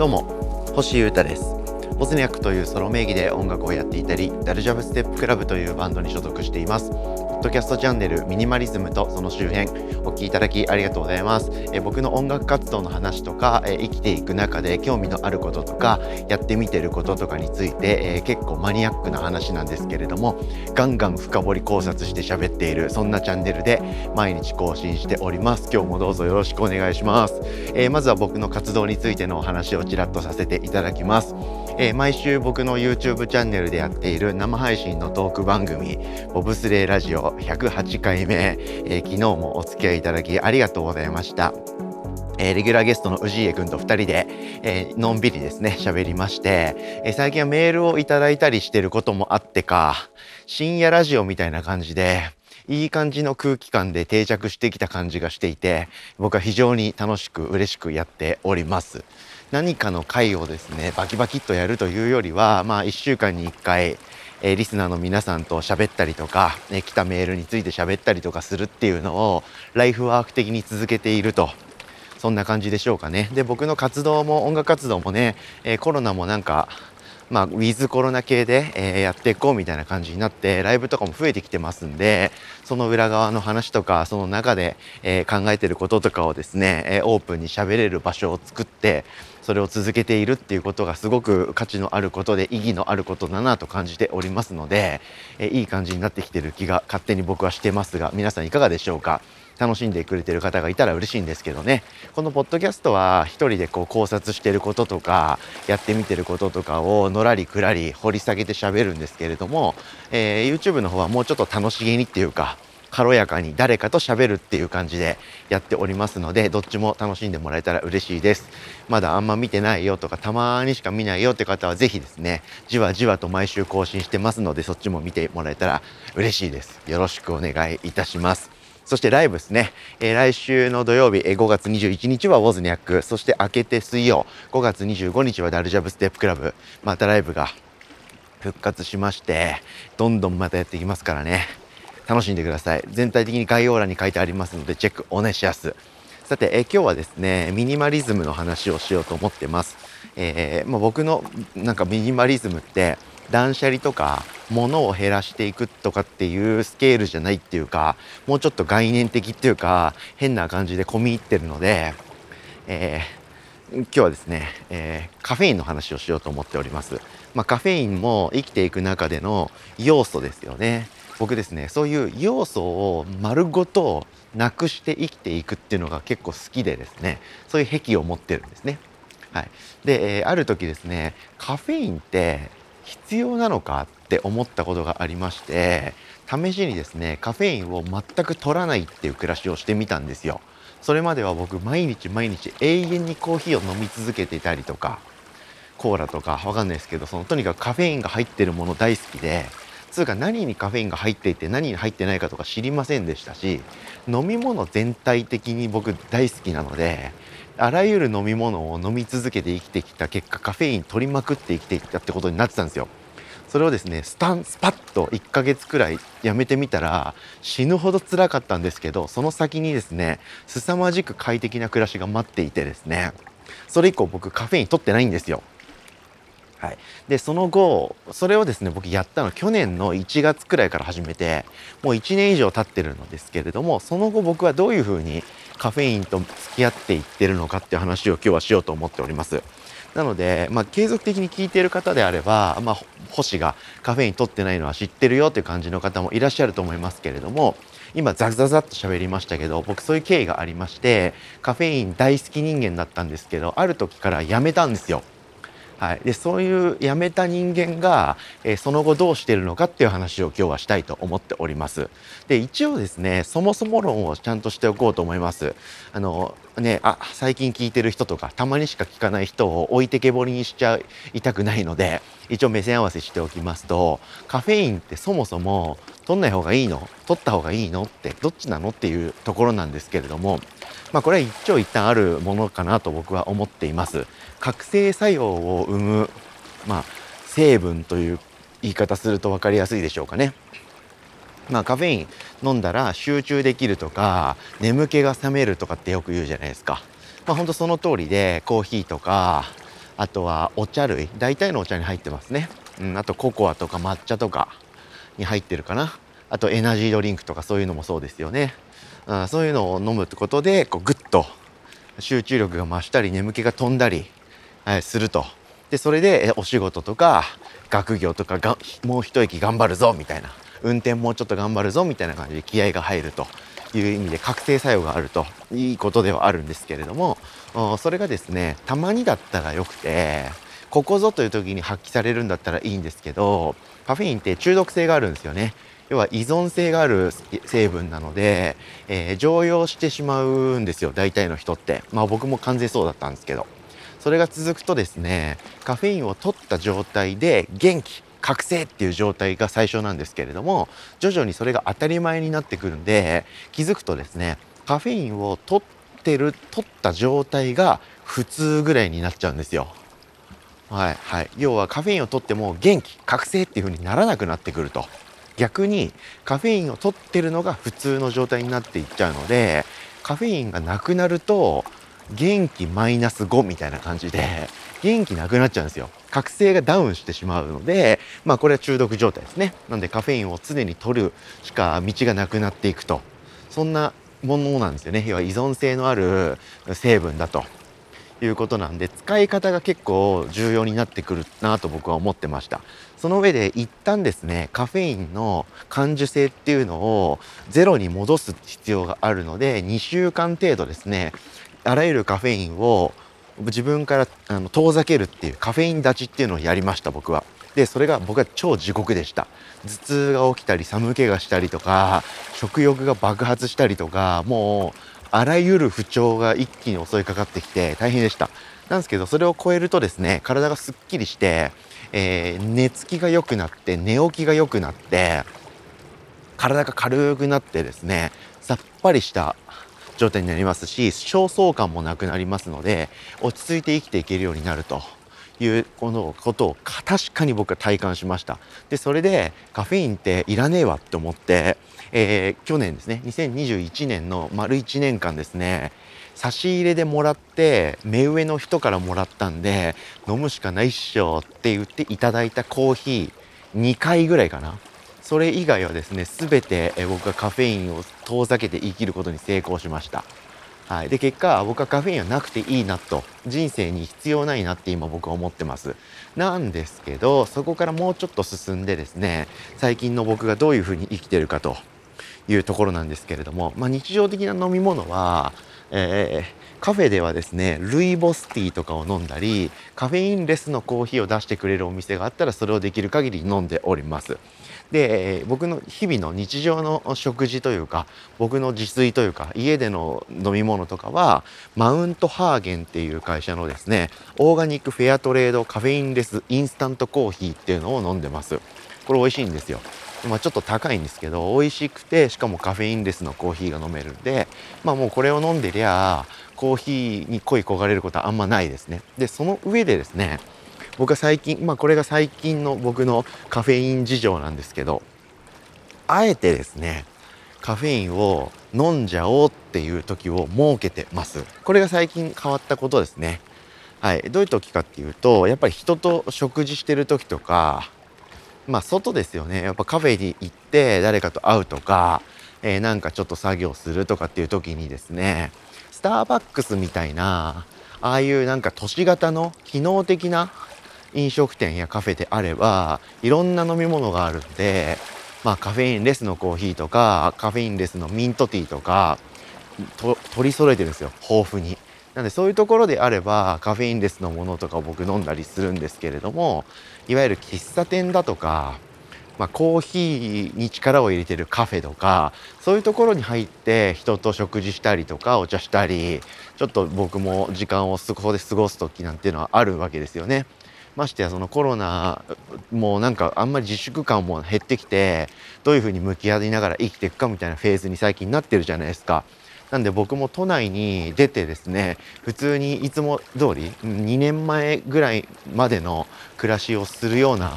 どうも星優太です。ボズニャックというソロ名義で音楽をやっていたりダルジャブステップクラブというバンドに所属しています。ッドキャストチャンネルミニマリズムとその周辺お聞きいただきありがとうございます。え僕の音楽活動の話とかえ生きていく中で興味のあることとかやってみてることとかについてえ結構マニアックな話なんですけれどもガンガン深掘り考察して喋っているそんなチャンネルで毎日更新しております。今日もどうぞよろしくお願いします。えまずは僕の活動についてのお話をちらっとさせていただきます。えー、毎週僕の YouTube チャンネルでやっている生配信のトーク番組ボブスレーラジオ108回目、えー、昨日もお付き合いいただきありがとうございました。えー、レギュラーゲストの氏家くんと2人で、えー、のんびりですね喋りまして、えー、最近はメールをいただいたりしてることもあってか深夜ラジオみたいな感じでいい感じの空気感で定着してきた感じがしていて僕は非常に楽しく嬉しくやっております。何かの回をですねバキバキっとやるというよりはまあ1週間に1回えー、リスナーの皆さんと喋ったりとか、ね、来たメールについて喋ったりとかするっていうのをライフワーク的に続けていると。そんな感じでしょうかね。で僕の活動も音楽活動もね、えー、コロナもなんかまあ、ウィズコロナ系で、え、やっていこうみたいな感じになってライブとかも増えてきてますんでその裏側の話とかその中で、え、考えてることとかをですね、え、オープンに喋れる場所を作ってそれを続けているっていうことがすごく価値のあることで意義のあることだなと感じておりますので、えいい感じになってきてる気が勝手に僕はしてますが皆さんいかがでしょうか？楽しんでくれてる方がいたら嬉しいんですけどね。このポッドキャストは一人でこう考察してることとかやってみてることとかをのらりくらり掘り下げて喋るんですけれども、えー、YouTube の方はもうちょっと楽しげにっていうか軽やかに誰かと喋るっていう感じでやっておりますのでどっちも楽しんでもらえたら嬉しいです。まだあんま見てないよとかたまにしか見ないよって方は是非ですねじわじわと毎週更新してますのでそっちも見てもらえたら嬉しいです。よろしくお願いいたします。そしてライブですね、えー、来週の土曜日、えー、5月21日はウォズニャック。そして明けて水曜5月25日はダルジャブステップクラブ。またライブが復活しましてどんどんまたやっていきますからね。楽しんでください。全体的に概要欄に書いてありますのでチェックお願いします。さて、え今日はですねミニマリズムの話をしようと思ってます、えー、まあ、僕のなんかミニマリズムって断捨離とか物を減らしていくとかっていうスケールじゃないっていうかもうちょっと概念的っていうか変な感じで込み入ってるので、えー、今日はですね、えー、カフェインの話をしようと思っております。まあ、カフェインも生きていく中での要素ですよね。僕ですねそういう要素を丸ごとなくして生きていくっていうのが結構好きでですねそういう癖を持ってるんですね。はい、で、え、ある時ですねカフェインって必要なのかっって思ったことがありまして試しにですねカフェインを全く取らないっていう暮らしをしてみたんですよ。それまでは僕毎日毎日永遠にコーヒーを飲み続けていたりとかコーラとかわかんないですけどそのとにかくカフェインが入ってるもの大好きでつうか何にカフェインが入っていて何に入ってないかとか知りませんでしたし飲み物全体的に僕大好きなのであらゆる飲み物を飲み続けて生きてきた結果カフェイン取りまくって生きてきたってことになってたんですよ。それをですねスタンスパッと1ヶ月くらいやめてみたら死ぬほど辛かったんですけどその先にですね凄まじく快適な暮らしが待っていてですねそれ以降僕カフェイン取ってないんですよ。はい、でその後それをですね僕やったの去年の1月くらいから始めてもう1年以上経ってるのですけれどもその後僕はどういうふうにカフェインと付き合っていってるのかっていう話を今日はしようと思っております。なので、まあ、継続的に聞いている方であれば、まあ、星がカフェイン取ってないのは知ってるよっていう感じの方もいらっしゃると思いますけれども今ザザザッと喋りましたけど僕そういう経緯がありましてカフェイン大好き人間だったんですけどある時からやめたんですよ。はい、でそういう辞めた人間が、えー、その後どうしてるのかっていう話を今日はしたいと思っております。で一応ですねそもそも論をちゃんとしておこうと思います。あのねあ最近聞いてる人とかたまにしか聞かない人を置いてけぼりにしちゃいたくないので一応目線合わせしておきますとカフェインってそもそも取んない方がいいの？取った方がいいの？ってどっちなの？っていうところなんですけれどもまあ、これは一長一短あるものかなと僕は思っています。覚醒作用を生む、まあ、成分という言い方すると分かりやすいでしょうかね。まあ、カフェイン飲んだら集中できるとか眠気が覚めるとかってよく言うじゃないですか。まあ、本当その通りでコーヒーとかあとはお茶類大体のお茶に入ってますね、うん、あとココアとか抹茶とか。に入ってるかな。あとエナジードリンクとかそういうのもそうですよね、うん、そういうのを飲むってことでこうグッと集中力が増したり眠気が飛んだり、はい、すると。でそれでお仕事とか学業とかがもう一息頑張るぞみたいな。運転もうちょっと頑張るぞみたいな感じで気合が入ると。いう意味で覚醒作用があると。いいことではあるんですけれども。それがですねたまにだったらよくてここぞという時に発揮されるんだったらいいんですけどカフェインって中毒性があるんですよね。要は依存性がある成分なので、えー、常用してしまうんですよ大体の人って。まあ僕も完全そうだったんですけど。それが続くとですねカフェインを取った状態で元気覚醒っていう状態が最初なんですけれども徐々にそれが当たり前になってくるんで気づくとですねカフェインを取ってる取った状態が普通ぐらいになっちゃうんですよ。はいはい、要はカフェインを取っても元気覚醒っていう風にならなくなってくると。逆にカフェインを取ってるのが普通の状態になっていっちゃうのでカフェインがなくなると元気マイナス5みたいな感じで元気なくなっちゃうんですよ。覚醒がダウンしてしまうのでまあこれは中毒状態ですね。なんでカフェインを常に取るしか道がなくなっていくと。そんなものなんですよね。要は依存性のある成分だと。いうことなんで使い方が結構重要になってくるなと僕は思ってましたその上で一旦ですねカフェインの感受性っていうのをゼロに戻す必要があるので2週間程度ですねあらゆるカフェインを自分からあの遠ざけるっていうカフェイン立ちっていうのをやりました僕は。でそれが僕は超地獄でした頭痛が起きたり寒気がしたりとか食欲が爆発したりとかもうあらゆる不調が一気に襲いかかってきて大変でした。なんですけどそれを超えるとですね体がすっきりして、えー、寝つきが良くなって寝起きが良くなって体が軽くなってですねさっぱりした状態になりますし焦燥感もなくなりますので落ち着いて生きていけるようになるというこのことを確かに僕は体感しました。でそれでカフェインっていらねえわって思って、えー、去年ですね。2021年の丸1年間ですね。差し入れでもらって目上の人からもらったんで飲むしかないっしょって言っていただいたコーヒー2回ぐらいかな。それ以外はですね全て僕はカフェインを遠ざけて生きることに成功しました。はい、で結果僕はカフェインはなくていいなと。人生に必要ないなって今僕は思ってます。なんですけどそこからもうちょっと進んでですね最近の僕がどういうふうに生きてるかと。いうところなんですけれども、まあ、日常的な飲み物は、えー、カフェではですねルイボスティーとかを飲んだりカフェインレスのコーヒーを出してくれるお店があったらそれをできる限り飲んでおります。で僕の日々の日常の食事というか僕の自炊というか家での飲み物とかはマウントハーゲンっていう会社のですねオーガニックフェアトレードカフェインレスインスタントコーヒーっていうのを飲んでます。これ美味しいんですよ。まあ、ちょっと高いんですけど美味しくてしかもカフェインレスのコーヒーが飲めるんでまあもうこれを飲んでりゃコーヒーに恋焦がれることはあんまないですね。でその上でですね僕は最近まあこれが最近の僕のカフェイン事情なんですけどあえてですねカフェインを飲んじゃおうっていう時を設けてます。これが最近変わったことですね。はい。どういう時かっていうとやっぱり人と食事してる時とかまあ外ですよねやっぱカフェに行って誰かと会うとか、えー、なんかちょっと作業するとかっていう時にですねスターバックスみたいなああいうなんか都市型の機能的な飲食店やカフェであればいろんな飲み物があるんで、まあ、カフェインレスのコーヒーとかカフェインレスのミントティーとかと取り揃えてるんですよ豊富に。なんでそういうところであればカフェインレスのものとかを僕飲んだりするんですけれどもいわゆる喫茶店だとか、まあ、コーヒーに力を入れてるカフェとかそういうところに入って人と食事したりとかお茶したりちょっと僕も時間をそこで過ごす時なんていうのはあるわけですよね。ましてやそのコロナもうなんかあんまり自粛感も減ってきてどういうふうに向き合いながら生きていくかみたいなフェーズに最近なってるじゃないですか。なんで僕も都内に出てですね普通にいつも通り2年前ぐらいまでの暮らしをするような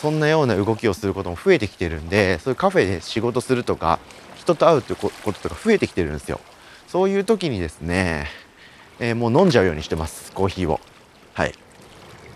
そんなような動きをすることも増えてきてるんでそういうカフェで仕事するとか人と会うってこととか増えてきてるんですよ。そういう時にですね、えー、もう飲んじゃうようにしてますコーヒーを。はい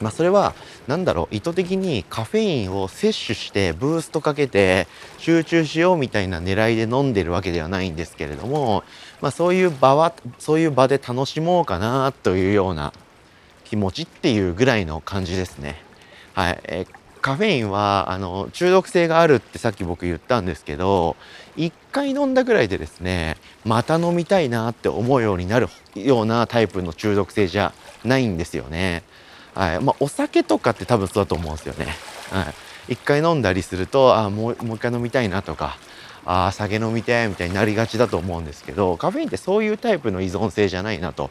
まあ、それは何だろう意図的にカフェインを摂取してブーストかけて集中しようみたいな狙いで飲んでるわけではないんですけれども、まあ、そういう場はそういう場で楽しもうかなというような気持ちっていうぐらいの感じですね。はい、えカフェインはあの中毒性があるってさっき僕言ったんですけど1回飲んだぐらいでですねまた飲みたいなって思うようになるようなタイプの中毒性じゃないんですよね。はいまあ、お酒とかって多分そうだと思うんですよね。はい、1回飲んだりするとあもうもう一回飲みたいなとかあ酒飲みたいみたいになりがちだと思うんですけどカフェインってそういうタイプの依存性じゃないなと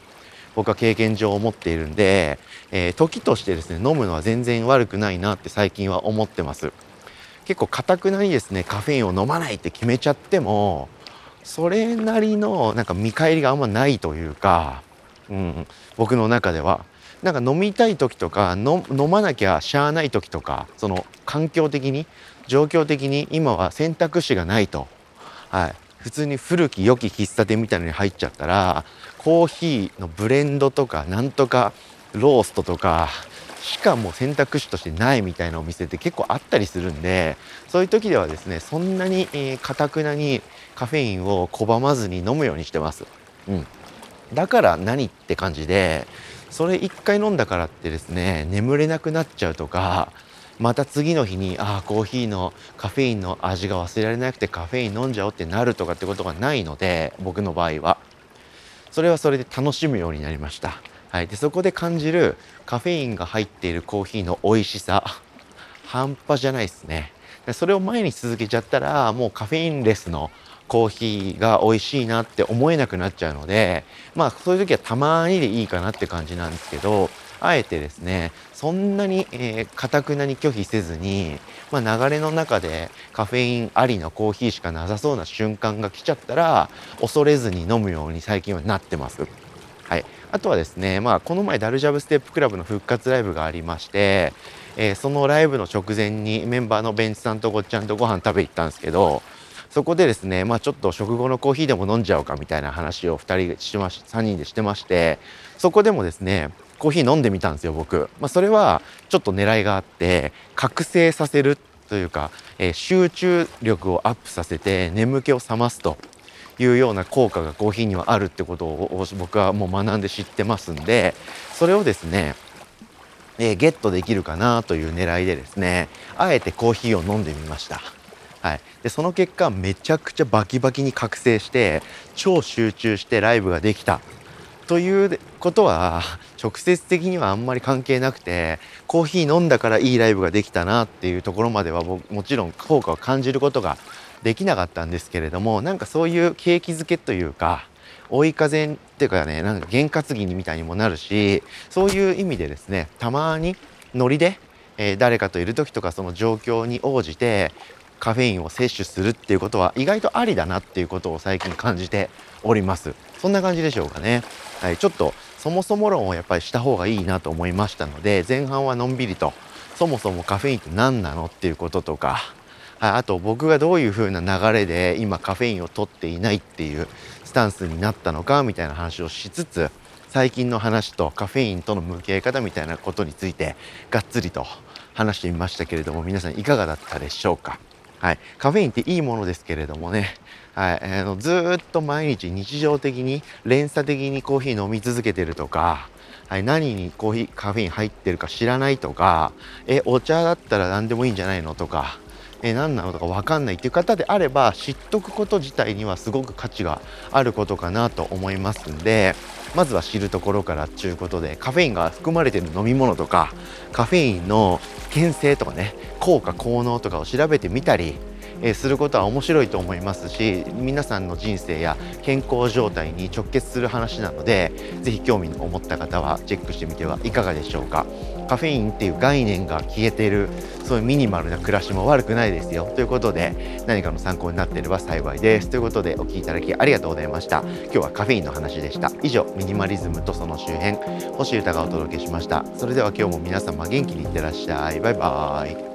僕は経験上思っているんで、えー、時としてですね飲むのは全然悪くないなって最近は思ってます。結構かたくなにですねカフェインを飲まないって決めちゃってもそれなりのなんか見返りがあんまないというか、うん、僕の中ではなんか飲みたい時とか飲まなきゃしゃあない時とかその環境的に状況的に今は選択肢がないと、はい、普通に古き良き喫茶店みたいのに入っちゃったらコーヒーのブレンドとかなんとかローストとかしかも選択肢としてないみたいなお店って結構あったりするんでそういう時ではですねそんなにかた、えー、くなにカフェインを拒まずに飲むようにしてます。うん、だから何って感じでそれ一回飲んだからってですね眠れなくなっちゃうとかまた次の日にああコーヒーのカフェインの味が忘れられなくてカフェイン飲んじゃおうってなるとかってことがないので僕の場合は。それはそれで楽しむようになりました、はい、でそこで感じるカフェインが入っているコーヒーの美味しさ半端じゃないですね。それを前に続けちゃったらもうカフェインレスのコーヒーが美味しいなって思えなくなっちゃうのでまあそういう時はたまにでいいかなって感じなんですけどあえてですねそんなにかた、えー、くなに拒否せずに、まあ、流れの中でカフェインありのコーヒーしかなさそうな瞬間が来ちゃったら恐れずに飲むように最近はなってます。はい、あとはですね、まあ、この前ダルジャブステップクラブの復活ライブがありまして、えー、そのライブの直前にメンバーのベンチさんとごっちゃんとご飯食べ行ったんですけどそこでですね、まあ、ちょっと食後のコーヒーでも飲んじゃおうかみたいな話を2人しまし3人でしてましてそこでもですねコーヒー飲んでみたんですよ僕、まあ、それはちょっと狙いがあって覚醒させるというか、えー、集中力をアップさせて眠気を覚ますというような効果がコーヒーにはあるってことを僕はもう学んで知ってますんでそれをですねえー、ゲットできるかなという狙いでですねあえてコーヒーを飲んでみました。はい、でその結果めちゃくちゃバキバキに覚醒して超集中してライブができた。ということは直接的にはあんまり関係なくてコーヒー飲んだからいいライブができたなっていうところまではもちろん効果を感じることができなかったんですけれどもなんかそういう景気づけというか追い風っていうかねなんか験担ぎみたいにもなるしそういう意味でですねたまにノリで、え、誰かといる時とかその状況に応じてカフェインを摂取するっていうことは意外とありだなっていうことを最近感じております。そんな感じでしょうかね。はいちょっとそもそも論をやっぱりした方がいいなと思いましたので前半はのんびりとそもそもカフェインって何なのっていうこととかあと僕がどういう風な流れで今カフェインを取っていないっていうスタンスになったのかみたいな話をしつつ最近の話とカフェインとの向き合い方みたいなことについてがっつりと話してみましたけれども皆さんいかがだったでしょうか？はい、カフェインっていいものですけれどもね、はい、あのずっと毎日日常的に連鎖的にコーヒー飲み続けてるとか、はい、何にコーヒーカフェイン入ってるか知らないとかえお茶だったら何でもいいんじゃないのとかえ何なのか分かんないっていう方であれば知っとくこと自体にはすごく価値があることかなと思いますんでまずは知るところからっていうことでカフェインが含まれている飲み物とかカフェインの危険性とかね効果効能とかを調べてみたりえすることは面白いと思いますし皆さんの人生や健康状態に直結する話なので是非興味を持った方はチェックしてみてはいかがでしょうか。カフェインっていう概念が消えている。そういうミニマルな暮らしも悪くないですよ。ということで何かの参考になっていれば幸いです。ということでお聴きいただきありがとうございました。今日はカフェインの話でした。以上ミニマリズムとその周辺星歌がお届けしました。それでは今日も皆様元気にいってらっしゃい。バイバーイ。